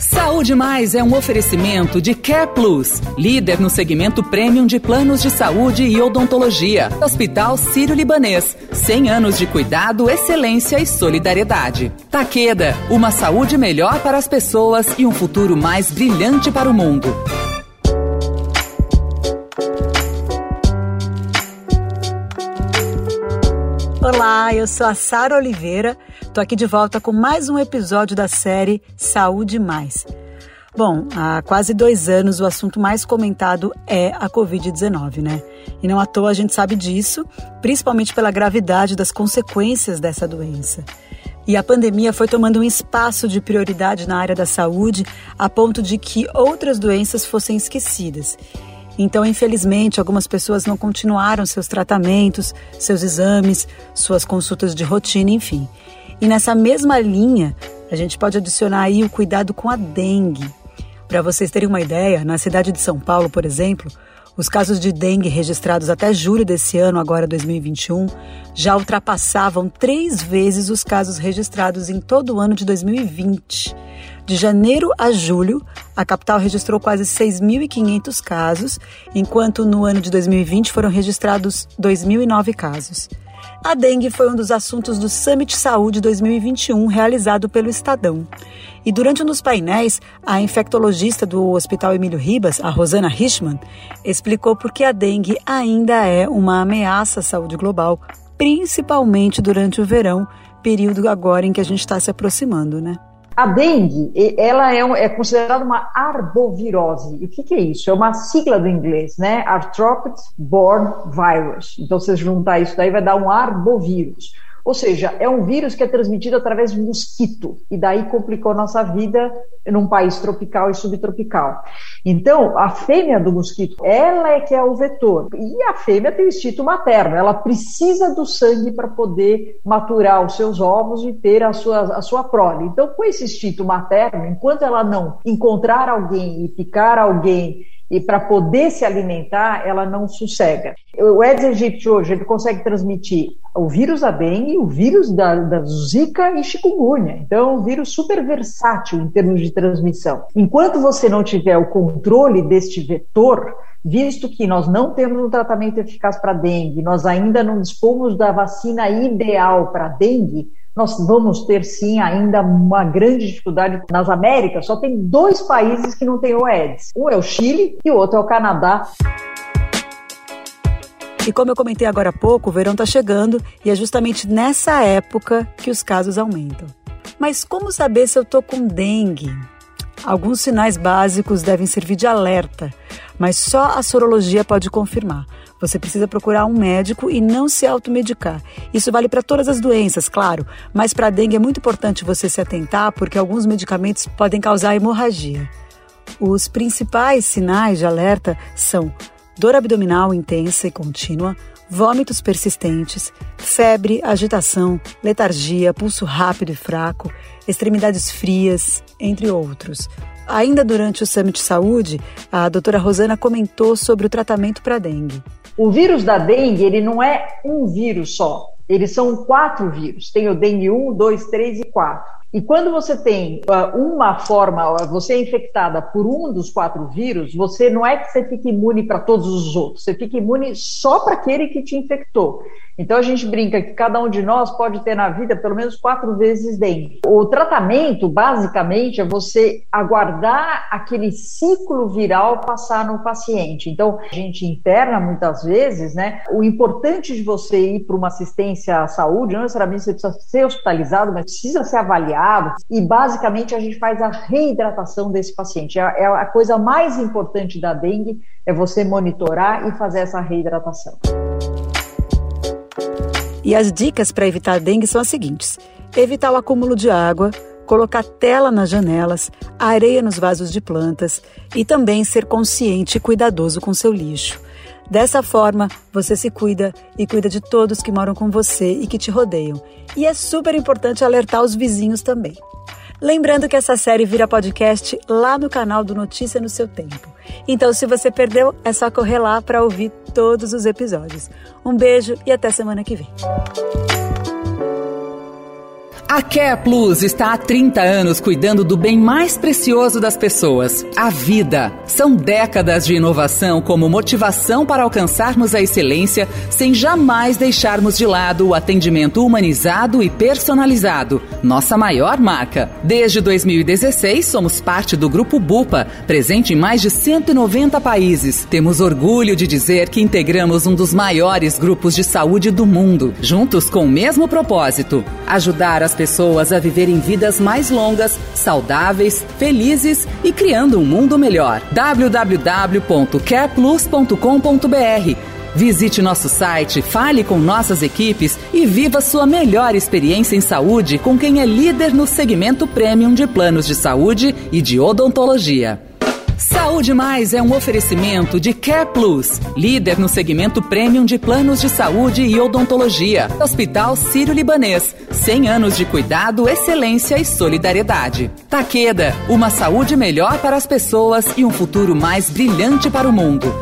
Saúde Mais é um oferecimento de Care Plus, líder no segmento premium de planos de saúde e odontologia. Hospital Sírio-Libanês, 100 anos de cuidado, excelência e solidariedade. Taqueda, uma saúde melhor para as pessoas e um futuro mais brilhante para o mundo. Olá, eu sou a Sara Oliveira. Tô aqui de volta com mais um episódio da série Saúde Mais. Bom, há quase dois anos o assunto mais comentado é a Covid-19, né? E não à toa a gente sabe disso, principalmente pela gravidade das consequências dessa doença. E a pandemia foi tomando um espaço de prioridade na área da saúde, a ponto de que outras doenças fossem esquecidas. Então, infelizmente, algumas pessoas não continuaram seus tratamentos, seus exames, suas consultas de rotina, enfim. E nessa mesma linha, a gente pode adicionar aí o cuidado com a dengue. Para vocês terem uma ideia, na cidade de São Paulo, por exemplo, os casos de dengue registrados até julho desse ano, agora 2021, já ultrapassavam três vezes os casos registrados em todo o ano de 2020. De janeiro a julho, a capital registrou quase 6.500 casos, enquanto no ano de 2020 foram registrados 2.009 casos. A dengue foi um dos assuntos do Summit Saúde 2021 realizado pelo Estadão. E durante um dos painéis, a infectologista do Hospital Emílio Ribas, a Rosana Richman, explicou por que a dengue ainda é uma ameaça à saúde global, principalmente durante o verão, período agora em que a gente está se aproximando, né? A dengue, ela é, é considerada uma arbovirose. E o que, que, é isso? É uma sigla do inglês, né? Arthropods Borne Virus. Então, se você juntar isso daí, vai dar um arbovírus. Ou seja, é um vírus que é transmitido através de mosquito, e daí complicou nossa vida num país tropical e subtropical. Então, a fêmea do mosquito, ela é que é o vetor. E a fêmea tem o instinto materno, ela precisa do sangue para poder maturar os seus ovos e ter a sua, a sua prole. Então, com esse instinto materno, enquanto ela não encontrar alguém e picar alguém e para poder se alimentar, ela não sossega. O Aedes aegypti hoje, ele consegue transmitir o vírus da dengue, o vírus da, da zika e chikungunya. Então, é um vírus super versátil em termos de transmissão. Enquanto você não tiver o controle deste vetor, visto que nós não temos um tratamento eficaz para dengue, nós ainda não dispomos da vacina ideal para dengue, nós vamos ter sim ainda uma grande dificuldade nas Américas. Só tem dois países que não têm o Aedes. Um é o Chile e o outro é o Canadá. E como eu comentei agora há pouco, o verão está chegando e é justamente nessa época que os casos aumentam. Mas como saber se eu estou com dengue? Alguns sinais básicos devem servir de alerta, mas só a sorologia pode confirmar. Você precisa procurar um médico e não se automedicar. Isso vale para todas as doenças, claro, mas para a dengue é muito importante você se atentar porque alguns medicamentos podem causar hemorragia. Os principais sinais de alerta são dor abdominal intensa e contínua, vômitos persistentes, febre, agitação, letargia, pulso rápido e fraco, extremidades frias, entre outros. Ainda durante o Summit Saúde, a doutora Rosana comentou sobre o tratamento para dengue. O vírus da dengue, ele não é um vírus só. Eles são quatro vírus. Tem o dengue 1, 2, 3 e 4. E quando você tem uh, uma forma, uh, você é infectada por um dos quatro vírus, você não é que você fica imune para todos os outros, você fica imune só para aquele que te infectou. Então a gente brinca que cada um de nós pode ter na vida pelo menos quatro vezes dengue. O tratamento, basicamente, é você aguardar aquele ciclo viral passar no paciente. Então a gente interna muitas vezes, né? O importante de você ir para uma assistência à saúde, não necessariamente você precisa ser hospitalizado, mas precisa ser avaliado. E basicamente a gente faz a reidratação desse paciente. É, é a coisa mais importante da dengue é você monitorar e fazer essa reidratação. E as dicas para evitar dengue são as seguintes: evitar o acúmulo de água, colocar tela nas janelas, areia nos vasos de plantas e também ser consciente e cuidadoso com seu lixo. Dessa forma, você se cuida e cuida de todos que moram com você e que te rodeiam. E é super importante alertar os vizinhos também. Lembrando que essa série vira podcast lá no canal do Notícia no seu tempo. Então, se você perdeu, é só correr lá para ouvir todos os episódios. Um beijo e até semana que vem. A Care Plus está há 30 anos cuidando do bem mais precioso das pessoas, a vida. São décadas de inovação como motivação para alcançarmos a excelência sem jamais deixarmos de lado o atendimento humanizado e personalizado, nossa maior marca. Desde 2016, somos parte do Grupo Bupa, presente em mais de 190 países. Temos orgulho de dizer que integramos um dos maiores grupos de saúde do mundo, juntos com o mesmo propósito: ajudar as pessoas a viverem vidas mais longas, saudáveis, felizes e criando um mundo melhor. www.careplus.com.br Visite nosso site, fale com nossas equipes e viva sua melhor experiência em saúde com quem é líder no segmento premium de planos de saúde e de odontologia. Saúde Mais é um oferecimento de Care Plus, líder no segmento premium de planos de saúde e odontologia. Hospital Sírio-Libanês, 100 anos de cuidado, excelência e solidariedade. Taqueda, uma saúde melhor para as pessoas e um futuro mais brilhante para o mundo.